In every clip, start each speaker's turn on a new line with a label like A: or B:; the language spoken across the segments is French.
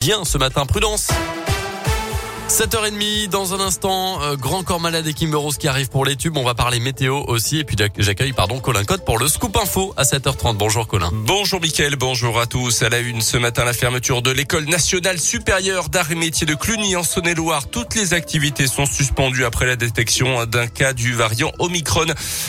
A: bien ce matin. Prudence 7h30 dans un instant, euh, Grand Corps Malade et Kimber Rose qui arrive pour les tubes. On va parler météo aussi et puis j'accueille pardon Colin Cotte pour le scoop info à 7h30. Bonjour Colin.
B: Bonjour Mickaël, bonjour à tous. À la une ce matin, la fermeture de l'école nationale supérieure d'art et métiers de Cluny en Saône-et-Loire. Toutes les activités sont suspendues après la détection d'un cas du variant Omicron.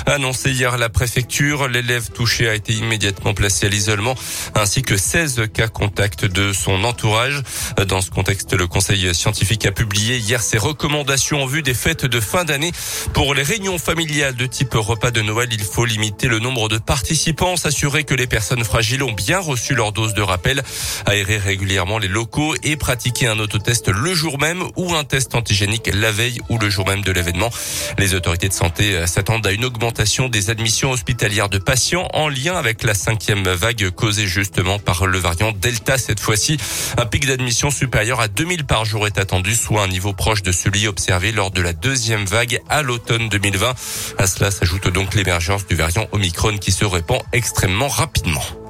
B: Annoncé hier la préfecture, l'élève touché a été immédiatement placé à l'isolement ainsi que 16 cas contacts de son entourage. Dans ce contexte, le conseil scientifique a publié publié hier ses recommandations en vue des fêtes de fin d'année. Pour les réunions familiales de type repas de Noël, il faut limiter le nombre de participants, s'assurer que les personnes fragiles ont bien reçu leur dose de rappel, aérer régulièrement les locaux et pratiquer un autotest le jour même ou un test antigénique la veille ou le jour même de l'événement. Les autorités de santé s'attendent à une augmentation des admissions hospitalières de patients en lien avec la cinquième vague causée justement par le variant Delta cette fois-ci. Un pic d'admission supérieur à 2000 par jour est attendu, soit un niveau proche de celui observé lors de la deuxième vague à l'automne 2020. À cela s'ajoute donc l'émergence du variant Omicron qui se répand extrêmement rapidement.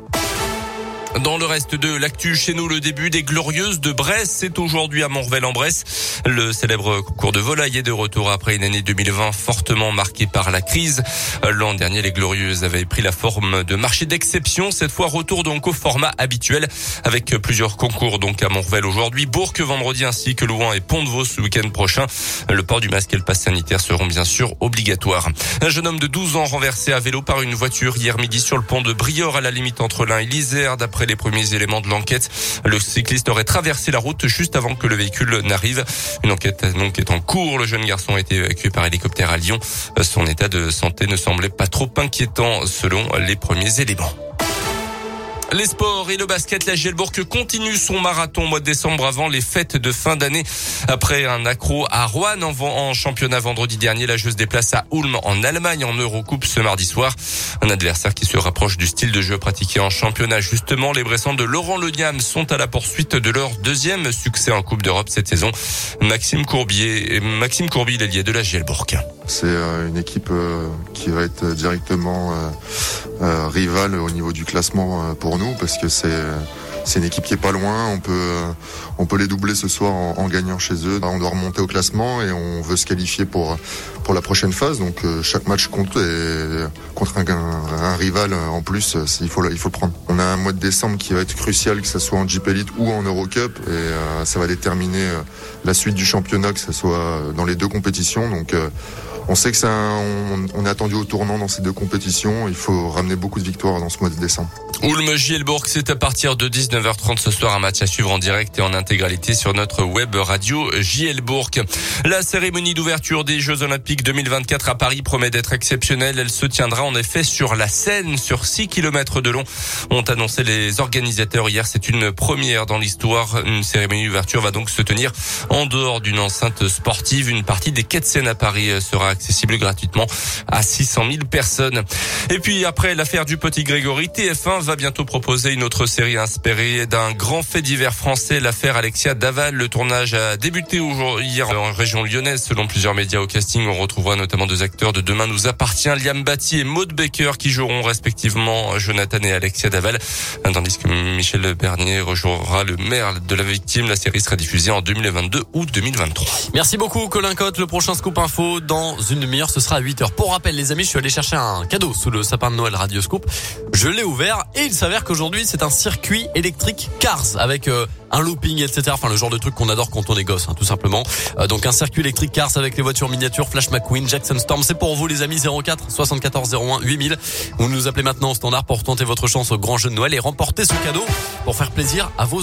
B: Dans le reste de l'actu, chez nous, le début des Glorieuses de Brest. C'est aujourd'hui à Montrevel-en-Bresse. Le célèbre concours de volaille est de retour après une année 2020 fortement marquée par la crise. L'an dernier, les Glorieuses avaient pris la forme de marché d'exception. Cette fois, retour donc au format habituel avec plusieurs concours donc à Montrevel aujourd'hui, Bourg vendredi ainsi que Louan et Pont-de-Vaux ce week-end prochain. Le port du masque et le pass sanitaire seront bien sûr obligatoires. Un jeune homme de 12 ans renversé à vélo par une voiture hier midi sur le pont de Briord à la limite entre l'Ain et l'Isère d'après les premiers éléments de l'enquête, le cycliste aurait traversé la route juste avant que le véhicule n'arrive. Une enquête est en cours. Le jeune garçon a été évacué par hélicoptère à Lyon. Son état de santé ne semblait pas trop inquiétant selon les premiers éléments. Les sports et le basket, la Gielbourg continue son marathon au mois de décembre avant les fêtes de fin d'année. Après un accro à Rouen en, championnat vendredi dernier, la joueuse déplace à Ulm en Allemagne en Eurocoupe ce mardi soir. Un adversaire qui se rapproche du style de jeu pratiqué en championnat. Justement, les Bressans de Laurent Leniam sont à la poursuite de leur deuxième succès en Coupe d'Europe cette saison. Maxime Courbier, Maxime Courbier, l'allié de la Gielbourg.
C: C'est euh, une équipe euh, qui va être directement euh, rivale au niveau du classement pour nous parce que c'est c'est une équipe qui est pas loin. On peut on peut les doubler ce soir en, gagnant chez eux. On doit remonter au classement et on veut se qualifier pour pour la prochaine phase. Donc chaque match compte et contre un, un, rival en plus, il faut il faut le prendre. On a un mois de décembre qui va être crucial, que ce soit en Jeep Elite ou en Eurocup, et ça va déterminer la suite du championnat, que ce soit dans les deux compétitions. Donc on sait que ça, on, on, est attendu au tournant dans ces deux compétitions. Il faut ramener beaucoup de victoires dans ce mois de décembre.
B: Ulm Gielbourg, c'est à partir de 19h30 ce soir un match à suivre en direct et en intégralité sur notre web radio Gielbourg. La cérémonie d'ouverture des Jeux Olympiques 2024 à Paris promet d'être exceptionnelle. Elle se tiendra en effet sur la Seine, sur 6 km de long. Ont annoncé les organisateurs hier. C'est une première dans l'histoire. Une cérémonie d'ouverture va donc se tenir en dehors d'une enceinte sportive. Une partie des quais de Seine à Paris sera accessible gratuitement à 600 000 personnes. Et puis après l'affaire du petit Grégory, TF1 va bientôt proposer une autre série inspirée d'un grand fait divers français, l'affaire Alexia Daval. Le tournage a débuté hier en région lyonnaise selon plusieurs médias au casting. On retrouvera notamment deux acteurs de Demain nous appartient, Liam Batty et Maud Baker qui joueront respectivement Jonathan et Alexia Daval. Tandis que Michel Bernier rejouera le maire de la victime. La série sera diffusée en 2022 ou 2023.
A: Merci beaucoup Colin Cotte. Le prochain scoop info dans une demi-heure, ce sera à 8h. Pour rappel, les amis, je suis allé chercher un cadeau sous le sapin de Noël Radioscope. Je l'ai ouvert et il s'avère qu'aujourd'hui, c'est un circuit électrique Cars avec euh, un looping, etc. Enfin, le genre de truc qu'on adore quand on est gosse, hein, tout simplement. Euh, donc, un circuit électrique Cars avec les voitures miniatures Flash McQueen, Jackson Storm. C'est pour vous, les amis, 04 74 01 8000. Vous nous appelez maintenant au standard pour tenter votre chance au grand jeu de Noël et remporter ce cadeau pour faire plaisir à vos